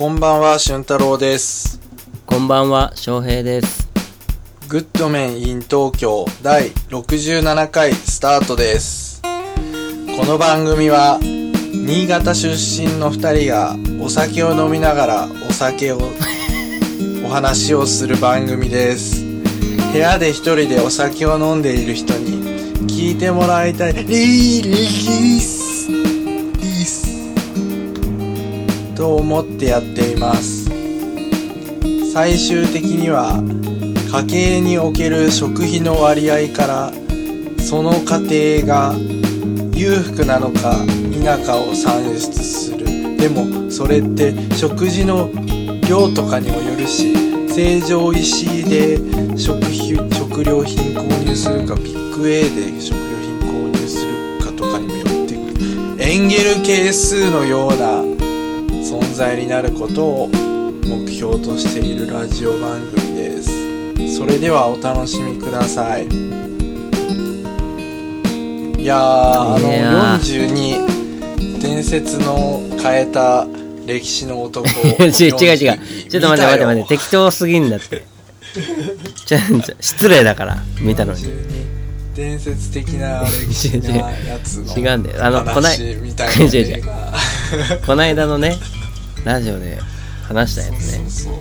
こんばんは、俊太郎です。こんばんは、翔平です。グッドメン in 東京第67回スタートです。この番組は、新潟出身の二人がお酒を飲みながらお酒を、お話をする番組です。部屋で一人でお酒を飲んでいる人に聞いてもらいたい。リーリースと思ってやっています。最終的には家計における食費の割合からその家庭が裕福なのか否かを算出するでもそれって食事の量とかにもよるし成城石井で食費食料品購入するかビッグ A で食料品購入するかとかにもよってくるエンゲル係数のような存在になることを目標としているラジオ番組ですそれではお楽しみくださいいやーあのいやー42伝説の変えた歴史の男違う 違う違う。ちょっと待って待って待って、て適当すぎんだって。ちょ、ちょ、失礼だから、見たのに。伝説的な歴史なやつの 違うんだよ。あのこない。話みたいな違う。こないだのね、ラジオで話したやつね。そうそう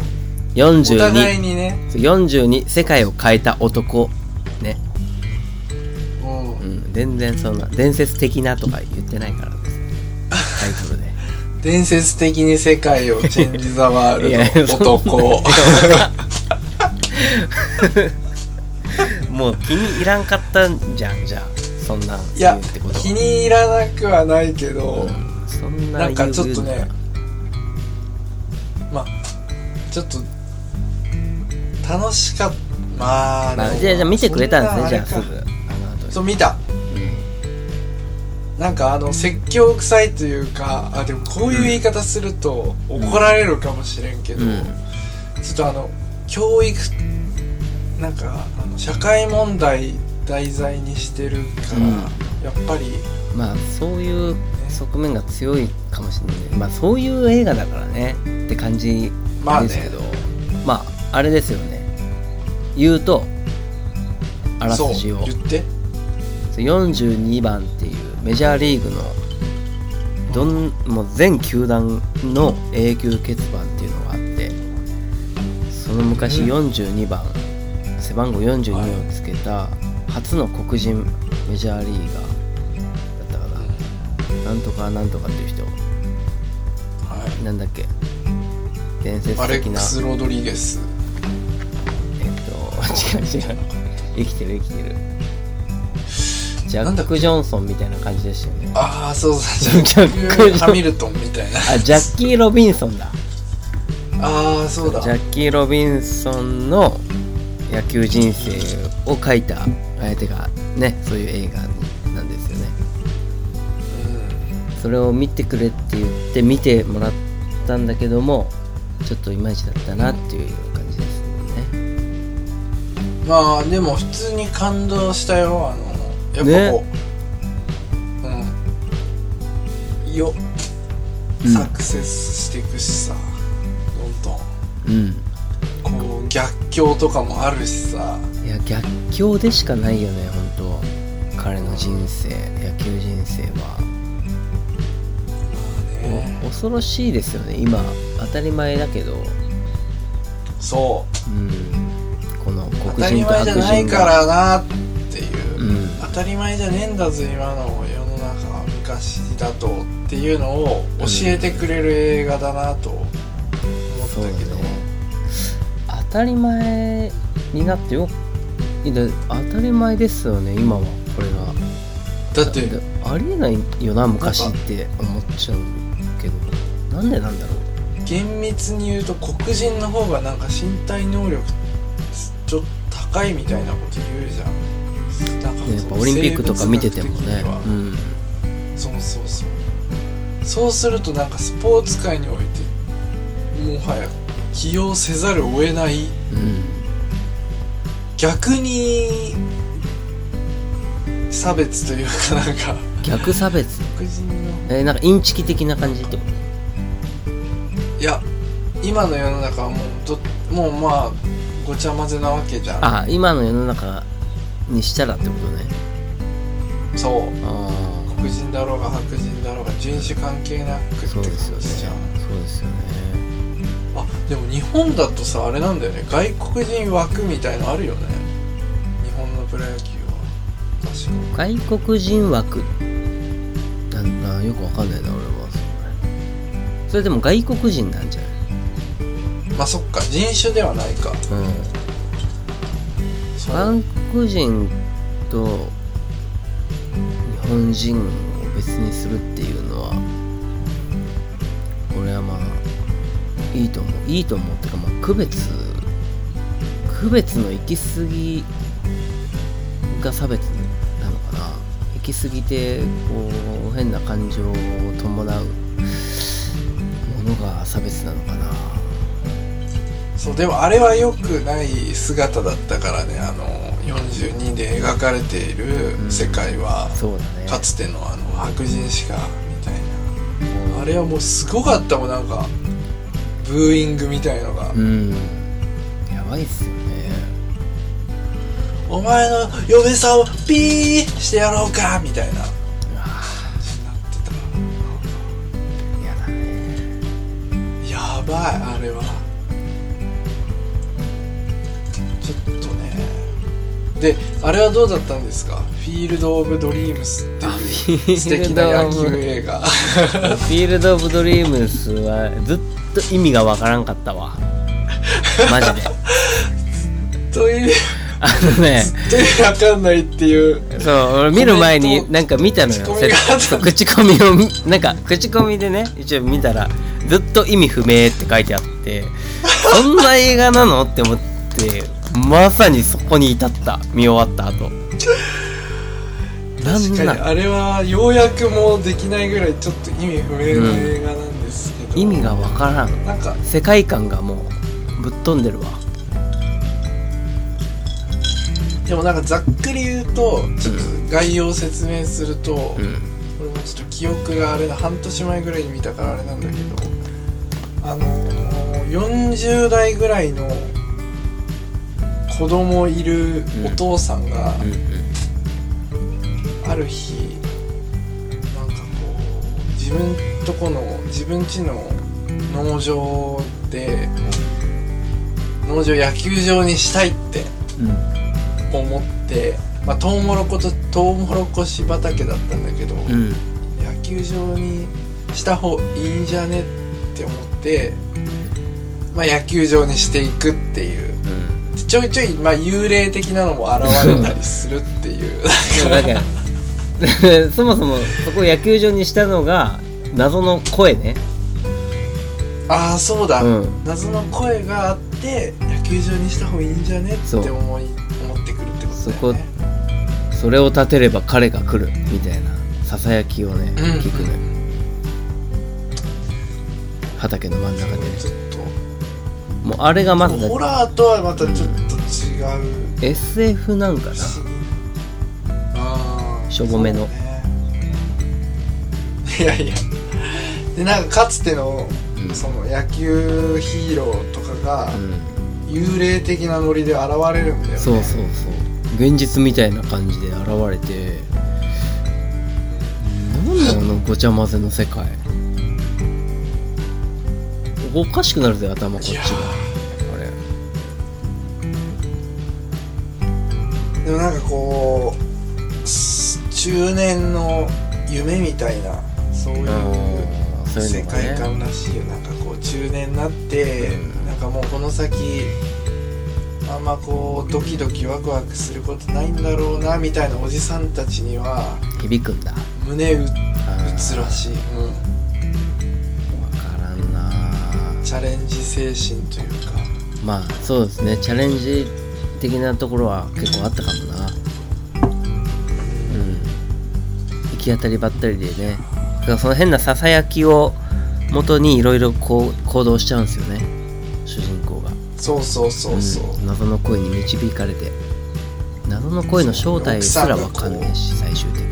お互い42、にね。42、世界を変えた男。ね。う。んうん、全然そんな、伝説的なとか言ってないからです。タイトルで。伝説的に世界をチェンジ・ザ・ワールいやド男 もう気に入らんかったんじゃん、じゃあ。そんなんいや言うってこと。気に入らなくはないけど、うんそんななんかちょっとねまあちょっと楽しかった。まあ、まあ、じゃあじゃあ見てくれたんですねじゃあすぐ。あの後に。そう見た。なんかあの説教臭いというかあでもこういう言い方すると怒られるかもしれんけど、うん。ちょっとあの教育なんかあの社会問題題材にしてるから、うん。やっぱりまあそういう側面が強いかもしれない。まあそういう映画だからねって感じまあね。ですけど。まああれですよね。言うとあらすじを。言って。42番っていうメジャーリーグのどんもう全球団の永久欠番っていうのがあってその昔うん。42番、背番号42をつけた初の黒人メジャーリーガーだったかな。なんとかなんとかっていう人。はなんだっけ？伝い、説アレック的なス・ロドリゲス。えっと違う違う。生きてる生きてる。ジャック・ジョンソンみたいな感じでしたよね。ああそうそう。ジャックハミルトンみたいな。あジャッキー・ロビンソンだ。ああそうだ。ジャッキー・ロビンソンの野球人生を書いた相手がねそういう映画なんですよね。それを見てくれって言って見てもらったんだけどもちょっといまいちだったなっていう感じですね。うんまあでも普通に感動したよ。あのやっぱこう、うん。ようん。サクセスしていくしさ、どんどん。うん。こう逆境とかもあるしさ。いや逆境でしかないよね本当。彼の人生野球人生は。ね。お恐ろしいですよね。今当たり前だけど。そう。うん。この当黒人とたり前じゃないからなっていう、うん。当たり前じゃねえんだぞ今の世の中は昔だとっていうのを教えてくれる映画だなと思ったけど、当たり前になってよ。当たり前ですよね今はこれが。だってだありえないよな昔って思っちゃうけど。なんでなんだろう。厳密に言うと黒人の方がなんか身体能力ちょっと高いみたいなこと言うじゃん。なんかねやっぱオリンピックとか見ててもね。うん。そうそうそう。そうするとなんかスポーツ界においてもはや起用せざるを得ない。うん逆に差別というかなんか。逆差別？えーなんかインチキ的な感じってこと？いや今の世の中はもうどもうまあごちゃ混ぜなわけじゃん。あ今の世の中にしたらってことね。そう。あ黒人だろうが白人だろうが人種関係なくってあそうことですよ。ねじゃんそうですよね。あでも日本だとさあれなんだよね。外国人枠みたいのあるよね。日本のプロ野球は。確か外国人枠。なんなよくわかんないな俺は。それそれでも外国人なんじゃない？まあそっか。人種ではないか。うん。韓国人と日本人を別にするっていういいと思う。いいと思う。っていうかまあ区別区別の行き過ぎが差別なのかな。行き過ぎてこう変な感情を伴うものが差別なのかな。そうでもあれは良くない姿だったからね。あの42で描かれている世界は、そうだね。かつてのあの白人しかみたいな。あれはもうすごかったもん。なんかブーイングみたいのが、うん。やばいっすよね。お前の嫁さんをピーしてやろうかみたいな。やばいあれは。ちょっとね。であれはどうだったんですか？フィールド・オブ・ドリームスっていう素敵な野球映画。フィールド・オブ・ドリームスはずっと意味がわからんかったわ。マジで。というあのね。わかんないっていう。そう俺見る前になんか見たのよ。口コミを見なんか口コミでね一応見たらずっと意味不明って書いてあってそんな映画なの？って思ってまさにそこに至った。見終わった後なん確かになんあれはようやくもうできないぐらいちょっと意味不明な映画なんですけど、意味がわからん。なんか世界観がもうぶっ飛んでるわ。でもなんかざっくり言うとちょっと概要を説明すると、うん。これもちょっと記憶があれだ半年前ぐらいに見たからあれなんだけどあのー、40代ぐらいの子供いるお父さんがうん。うんある日なんかこう自分とこの自分家の農場で農場を野球場にしたいって思って、まあ、トウモロコとトウモロコシ畑だったんだけど、うんうん野球場にした方いいんじゃねって思って、まあ、野球場にしていくっていう。うん。ちょいちょい、まあ、幽霊的なのも現れたりするっていう。なんか そもそもそこを野球場にしたのが謎の声ね。ああそうだ、うん。謎の声があって野球場にした方がいいんじゃね？ってそう思い思ってくるってことだよね。それを立てれば彼が来るみたいなささやきをねうん。聞くのよ。畑の真ん中でね。ちょっもうあれがまずホラーとはまたちょっと違う、SF なんかな？しょぼめの。いやいや。でなんかかつてのうん。その野球ヒーローとかがうん。幽霊的なノリで現れるんだよね。そうそうそう。現実みたいな感じで現れてなんだあのごちゃ混ぜの世界。おかしくなるぜ頭こっちが。あれ。でもなんかこうす中年の夢みたいなそういう世界観らしいよ。なんかこう中年になって、うん。なんかもうこの先あんまこうドキドキワクワクすることないんだろうなみたいなおじさんたちには響くんだ。胸打あつらしい、うん、分からんな。チャレンジ精神というか。まあそうですね。チャレンジ的なところは結構あったかもな行き当たりばったりでね。だからその変なささやきを元にいろいろこう行動しちゃうんですよね。主人公が。そうそうそうそう、ん。謎の声に導かれて。謎の声の正体すらわかんねえし最終的に。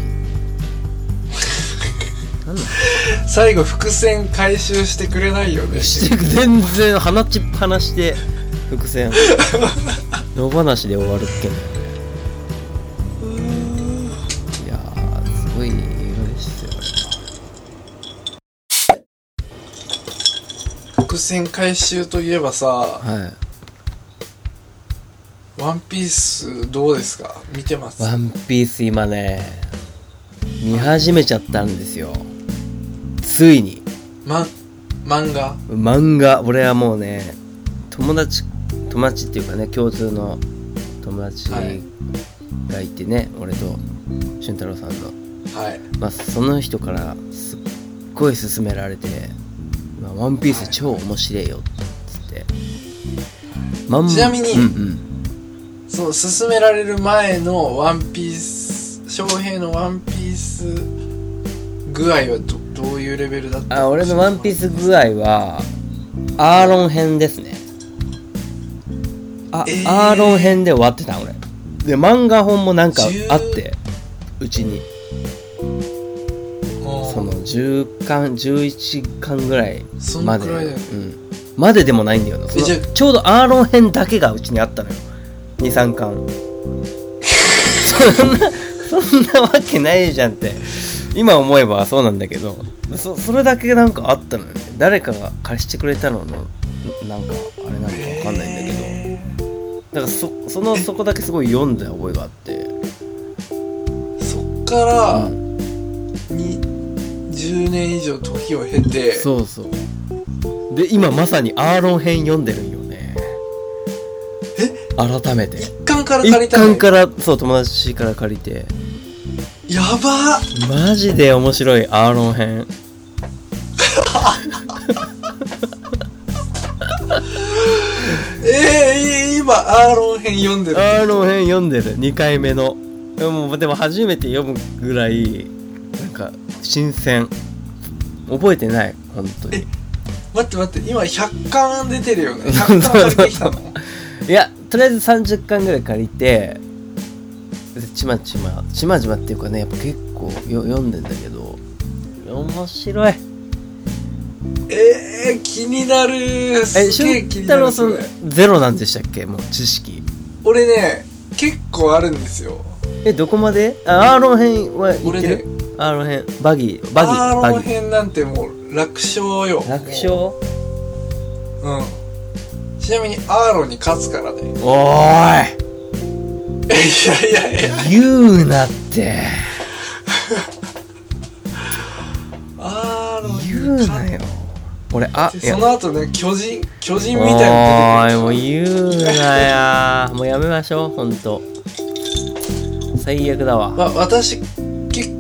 最後伏線回収してくれないよね。して全然鼻ちっぱなして伏線。野放しで終わるっけね伏線回収といえばさはい。ワンピースどうですか？見てます？ワンピース今ね見始めちゃったんですよ。ついに。ま漫画？漫画。俺はもうね友達友達っていうかね共通の友達はい。がいてね、俺と俊太郎さんの。はい。まあその人からすっごい勧められて「まあ、ワンピース超面白いよ」っつって、まんちなみにうんうん。そう勧められる前のワンピース翔平のワンピース具合はどどういうレベルだったあ俺のワンピース具合はアーロン編ですね。あ、えー。アーロン編で終わってた俺。で漫画本もなんかあってうちに10巻11巻ぐらいそんまでくらいだよね。うん、まででもないんだよな。そのえじゃあちょうどアーロン編だけがうちにあったのよ。23巻。そんなそんなわけないじゃんって。今思えばそうなんだけど。そそれだけなんかあったのよね。誰かが貸してくれたののなんかあれなのかわかんないんだけど。へだからそそのそこだけすごい読んだ覚えがあって。ーそっから、うん。に10年以上時を経てそうそう。で今まさにアーロン編読んでるんよね。え？改めて。一巻から借り一たの？巻からそう友達から借りて。やば。マジで面白いアーロン編。えー、今アーロン編読んでる。アーロン編読んでる。2回目の。でもでも初めて読むぐらい新鮮。覚えてない本当に。待って待って今100巻出てるよね。100巻借りてきたの？いやとりあえず30巻ぐらい借りてでちまちまちまちまっていうかねやっぱ結構よ読んでんだけど面白い。えー、気になる。えすげえ俊気になるゼロなんでしたっけ？もう知識。俺ね結構あるんですよ。えどこまで？あアーロン編は言俺ねってる、アーロン編バギーバギアーロンー。バギー編なんてもう楽勝よ。楽勝？うん。ちなみにアーロンに勝つからね。おーい。やいやいや。い言うなって。アーロンに言うなよ。俺あその後ね巨人巨人みおたいにーいもう言うなや。もうやめましょうほんと。最悪だわ。まあ、私結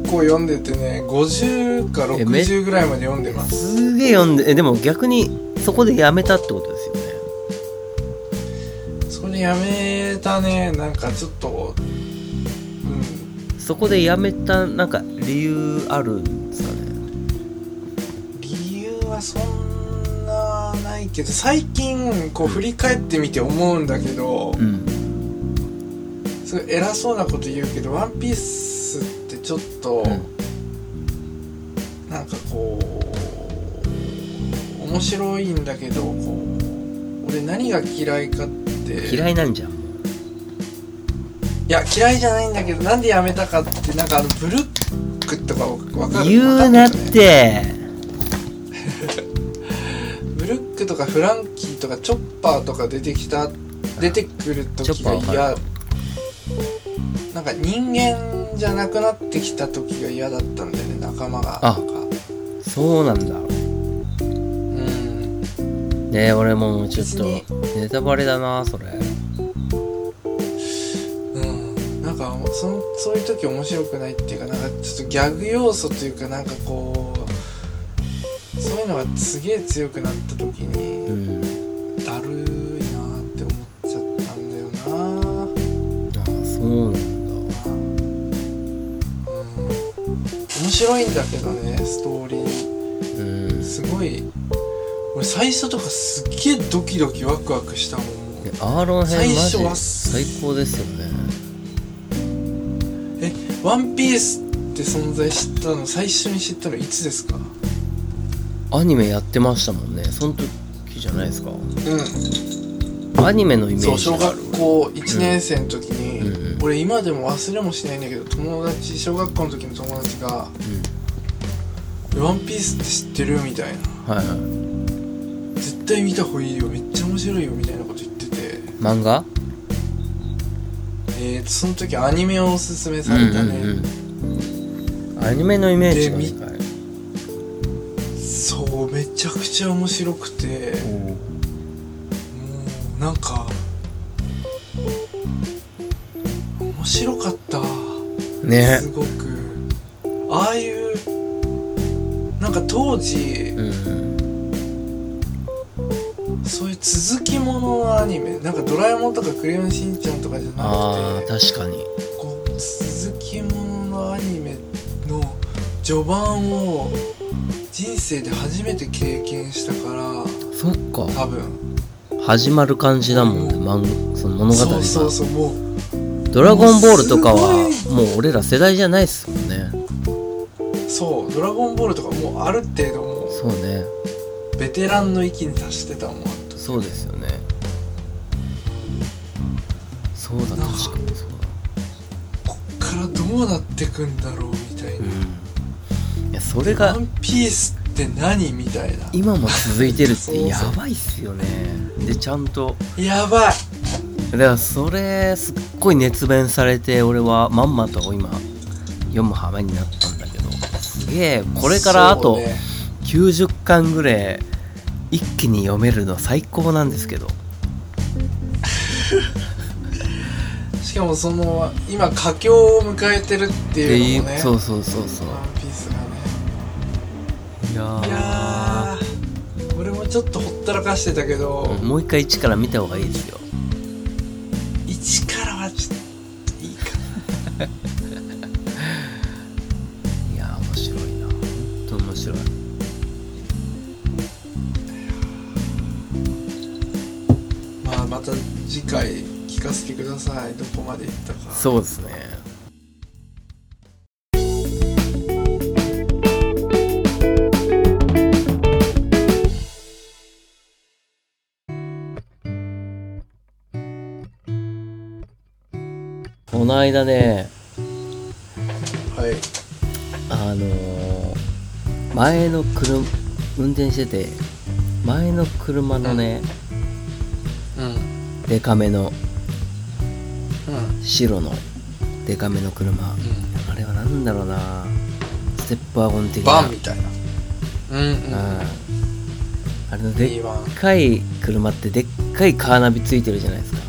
構読んでてね50かえめ60ぐらいまで読んでます。すげえ読んでえでも逆にそこでやめたってことですよね。それやめたねなんかちょっとうん。そこでやめたなんか理由あるんですかね。理由はそんなないけど最近こう振り返ってみて思うんだけどうん。すごい偉そうなこと言うけど「ワンピースちょっと、なんかこう面白いんだけどこう俺何が嫌いかって。嫌いなんじゃん。いや嫌いじゃないんだけどなんでやめたかってなんかあのブルックとかわかる？言うなって。ブルックとかフランキーとかチョッパーとか出てきた出てくる時が嫌なんか人間じゃなくなってきた時が嫌だったんだよね仲間が。あそうなんだ。うん。ね俺ももうちょっとネタバレだなそれ。うん。なんかそんそういう時面白くないっていうかなんかちょっとギャグ要素というかなんかこうそういうのがすげえ強くなった時うに、ん白いんだけどねストーリー。うん。すごい。俺最初とかすっげえドキドキワクワクしたもん。アーロン編マジ最初は最高ですよね。えワンピースっって存在知ったの最初に知ったのいつですか？アニメやってましたもんね。その時じゃないですか。うん。アニメのイメージがある。学校1年生の時に、俺今でも忘れもしないんだけど友達小学校の時の友達が「ワンピースって知ってる?」みたいな。はいはい「絶対見た方がいいよめっちゃ面白いよ」みたいなこと言ってて。漫画？えーとその時アニメをおすすめされたね、アニメのイメージがそうめちゃくちゃ面白くて。もうなんか白かった。ね。すごく。ああいうなんか当時うん。そういう続きもののアニメなんか「ドラえもん」とか「クレヨンしんちゃん」とかじゃなくて確かに。こう続きもののアニメの序盤を人生で初めて経験したからそっか。多分。始まる感じだもんね漫その物語が。そうそうそうもうドラゴンボールとかはすもう俺ら世代じゃないっすもんね。そう「ドラゴンボール」とかもうある程度もそうね。うベテランの域に達してたもん。そうですよね。そうだ確か。にそうだこっからどうなってくんだろうみたいな。うん。いやそ「れがワンピースって何?」みたいな。今も続いてるってやばいっすよね。でちゃんとやばいだからそれすっごい熱弁されて俺はまんまと今読む羽目になったんだけど。すげえ。これからあとそうね90巻ぐらい一気に読めるの最高なんですけど。しかもその今佳境を迎えてるってでいうのもね。そうそうそうそう。ワンピースがね。いやー。いやー。俺もちょっとほったらかしてたけど、もう一回一から見た方がいいですよかせてください。どこまで行ったか。そうですね。この間ねはい。あのー前の車運転してて前の車のね、うん。デカめのうん白のデカめの車、あれはなんだろうな。ステップワゴン的な。バンみたいな。うんうん。うん。あれのでっかい車ってでっかいカーナビついてるじゃないですか。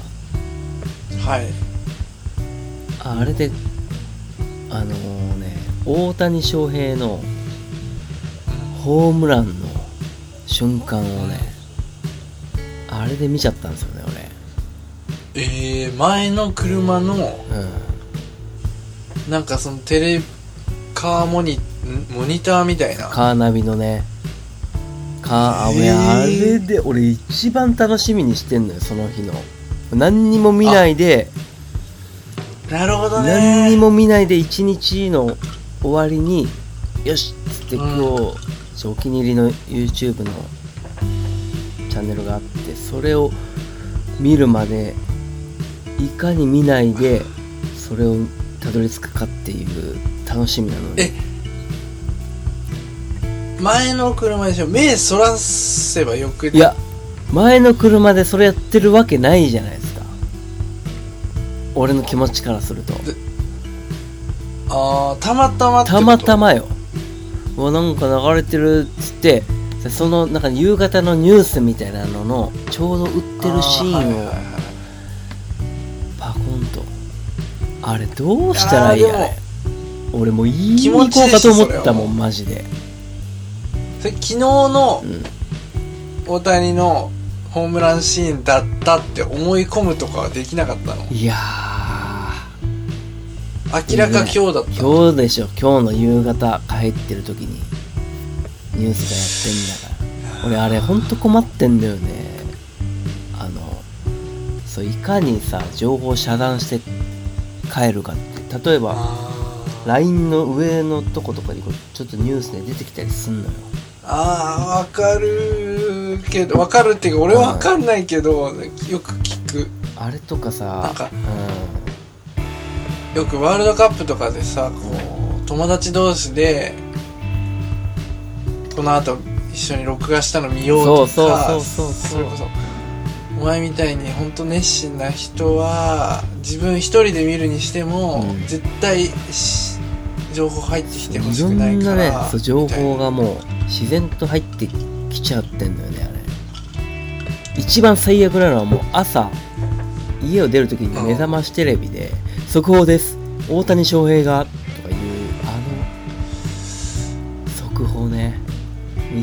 はい。ああれであのね大谷翔平のホームランの瞬間をねあれで見ちゃったんですよねえー、前の車の俺うん。なんかそのテレカーモニんモニターみたいな。カーナビのね。カー、へー。俺あれで俺一番楽しみにしてんのよその日の。何にも見ないで。なるほどね。何にも見ないで一日の終わりによしっつって今日、お気に入りの YouTube のチャンネルがあってそれを見るまでいかに見ないでそれをたどり着くかっていう楽しみなので。前の車でしょ目そらせばよくい？や前の車でそれやってるわけないじゃないですか。俺の気持ちからすると。あーたまたまってこと？たまたまよ。うわなんか流れてるっつってでそのなんか夕方のニュースみたいなののちょうど売ってるシーンをあれどうしたらいいやあーでもね俺もう言いに気行こ持ちいいうしかと思ったもんマジで。それ。昨日のうん大谷のホームランシーンだったって思い込むとかはできなかったの？いや明らか今日だったーの？今日でしょ。今日の夕方帰ってる時に。ニュースがやってんだから。俺あれほんと困ってんだよね。あのそういかにさ情報遮断して帰るかって。例えばあ LINE の上のとことかにちょっとニュースで出てきたりすんのよ。ああわかるけどわかるっていうか俺はわかんないけどよく聞く。あれとかさなんかうよくワールドカップとかでさこう友達同士でこの後一緒に録画したの見ようとかそうそうそうそう。それこそお前みたいに本当熱心な人は自分一人で見るにしても、うん。絶対し情報入ってきてほしいろくないんなねそう情報がもう自然と入ってきちゃってんのよねあれ。一番最悪なのはもう朝家を出るときに目覚ましテレビで「速報です大谷翔平が」とかいうあの速報ね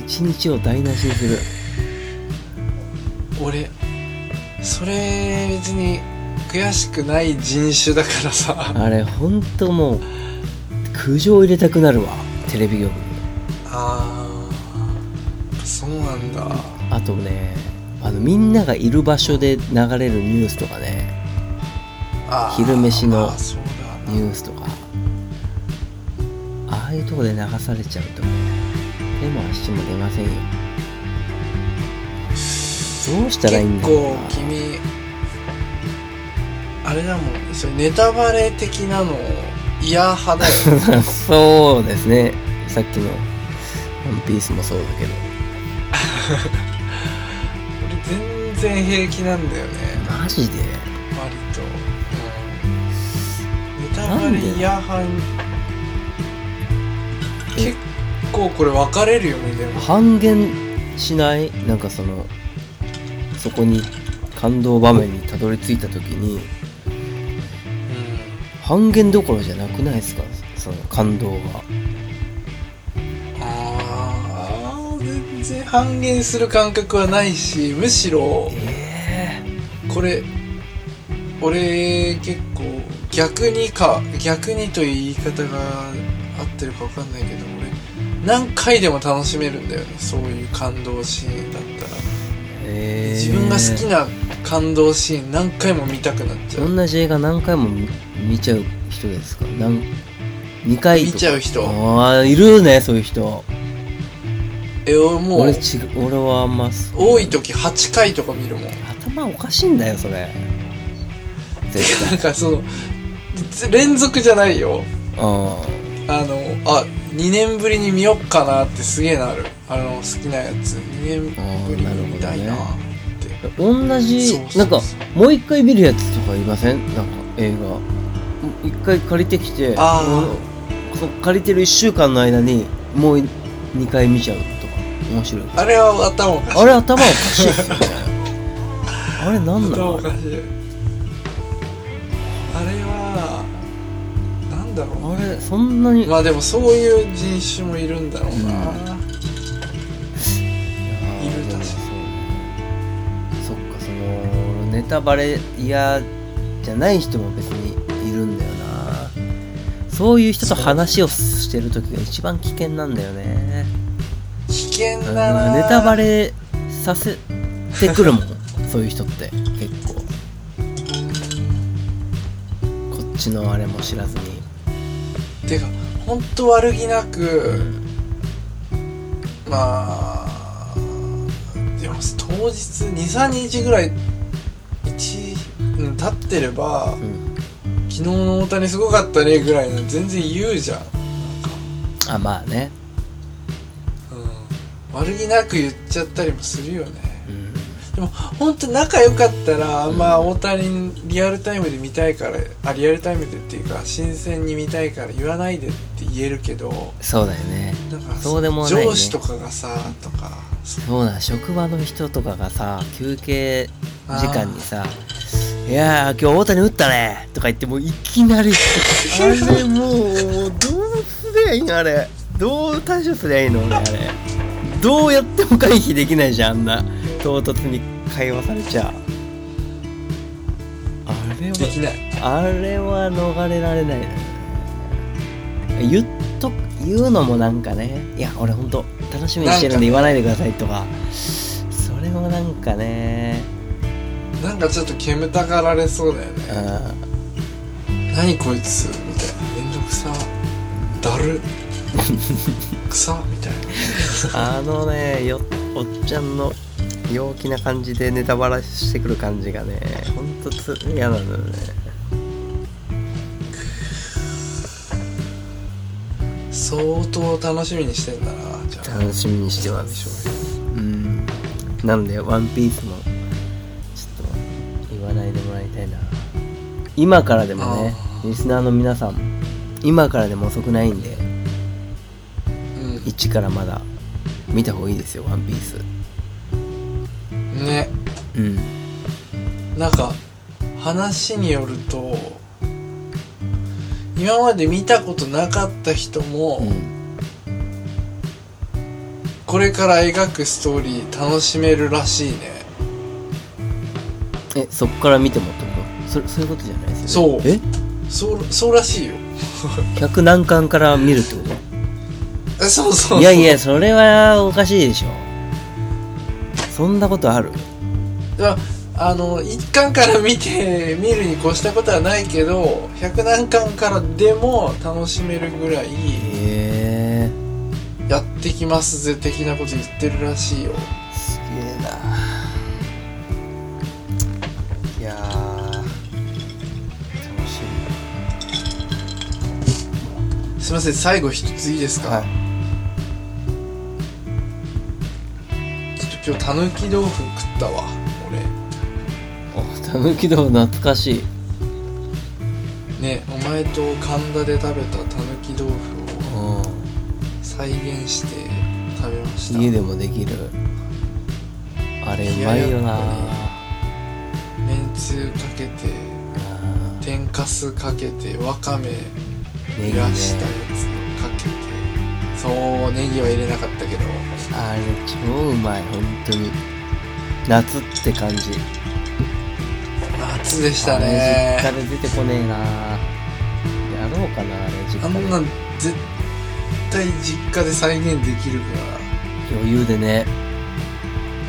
一日を台無しにする。俺それ別に悔しくない人種だからさ。あれほんともう苦情入れたくなるわ。テレビ局に。あーそうなんだ。あとねあのみんながいる場所で流れるニュースとかね。昼飯のニュースとか。ああいうとこで流されちゃうともう手も足も出ませんよどうしたらいいんだろうな。結構君あれだもん。それネタバレ的なの嫌派だよ。そうですね。さっきの「ワンピースもそうだけど。俺全然平気なんだよね。マジで？割と、うん、ネタバレ嫌派結構これ分かれるよねでも。半減しない？なんかそのそこに感動場面にたどり着いた時に半減どころじゃなくないですか？その感動があー全然半減する感覚はないしむしろえこれ俺結構逆にか逆にという言い方が合ってるか分かんないけど俺何回でも楽しめるんだよねそういう感動シーンだったらえ自分が好きな感動シーン何回も見たくなっちゃう。同じ映画何回も見見ちゃう人ですか？何2回見ちゃう人。ああいるねそういう人。え俺もう俺ち俺はあんま多い時8回とか見るもん。頭おかしいんだよそれ。絶対。なんかその連続じゃないよ。ああのあ2年ぶりに見よっかなってすげえなる。あの好きなやつ。2年ぶりに見たいなってあ同じなんかもう一回見るやつとかいません？なんか映画。一回借りてきて借りてる1週間の間にもう2回見ちゃうとか。面白い。あれは頭おかしい。あれ頭おかしいっすよね。あれなんな頭のあれはなんだろう。あれそんなにまあでもそういう人種もいるんだろうな、うんネタバレ嫌じゃない人も別にいるんだよな。そういう人と話をしてる時が一番危険なんだよね。危険うんだなネタバレさせてくるもん。そういう人って結構。こっちのあれも知らずに。てか本当悪気なくまあでも当日23日ぐらい1、うん、経ってればうん。昨日の大谷すごかったねぐらいの全然言うじゃん、あまあね。うん、悪気なく言っちゃったりもするよね。うん。でも本当仲良かったら、まあ大谷リアルタイムで見たいからあリアルタイムでっていうか新鮮に見たいから言わないでって言えるけどそうだよね。なんかそうでもないね。上司とかがさとかそうだ職場の人とかがさ休憩時間にさ「いやー今日大谷打ったね」とか言ってもういきなり。あれもうどうすりゃいいの？あれ。どう対処すりゃいいの？俺あれ。どうやっても回避できないじゃんあんな。唐突に会話されちゃ。あれはできない。あれは逃れられないね。言っと言うのもなんかね。いや俺ほんと楽しみにしてるんで言わないでくださいとか。それもなんかねなんかちょっと煙たがられそうだよね。うん。何こいつみたいな。めんどくさ。だる。草みたいな。あのねよおっちゃんの陽気な感じでネタバラしてくる感じがねほんとつ嫌なんだよね。相当楽しみにしてんだな。じゃあ。楽しみにしてます。うん。なので「ワンピースもないでもらいたいな。今からでもねあリスナーの皆さん今からでも遅くないんでうん。1からまだ見た方がいいですよ「ワンピース。ね。うん。なんか話によると今まで見たことなかった人も、うん。これから描くストーリー楽しめるらしいねえそっから見てもってこと？そそういうことじゃないですよね？そう。え？そうそうらしいよ。100何巻から見るってこえそうそうそう。といやいやそれはおかしいでしょ。そんなことある？だあの一巻から見て見るに越したことはないけど100何巻からでも楽しめるぐらいへえ。やってきますぜ的なこと言ってるらしいよすいません最後一ついいですか、みはい。ちょっと今日たぬき豆腐食ったわおたぬき豆腐懐かしい。俺ねお前と神田で食べたたぬき豆腐をう再現して食べました。ん家でもできる。あれうまいよな。めんつゆかけてあ天かすかけてわかめーネギねしたやつをかけてそうネギは入れなかったけど。あれ超うまい本当に。夏って感じ。夏でしたあれね実家で出てこねえな。やろうかなあれ実家で。あんなん絶対実家で再現できるか余裕でね。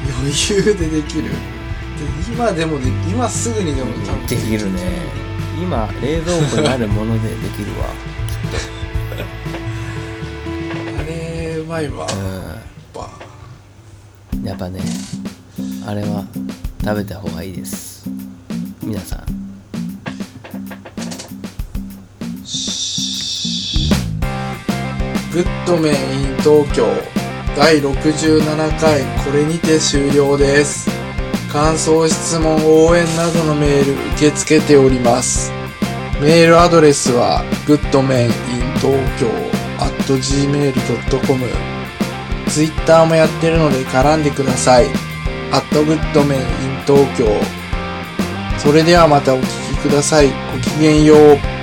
ら余裕でできる。で今でもで今すぐにでも多分できるね今冷蔵庫にあるものでできるわ。あれうまいわ。やっぱうん。やっぱねあれは食べた方がいいです。皆さん。グッドメン in 東京第67回これにて終了です感想質問応援などのメール受け付けております。メールアドレスは goodmaninTokyo.gmail.com ツイッターもやってるので絡んでください。goodmaninTokyo それではまたお聞きください。ごきげんよう。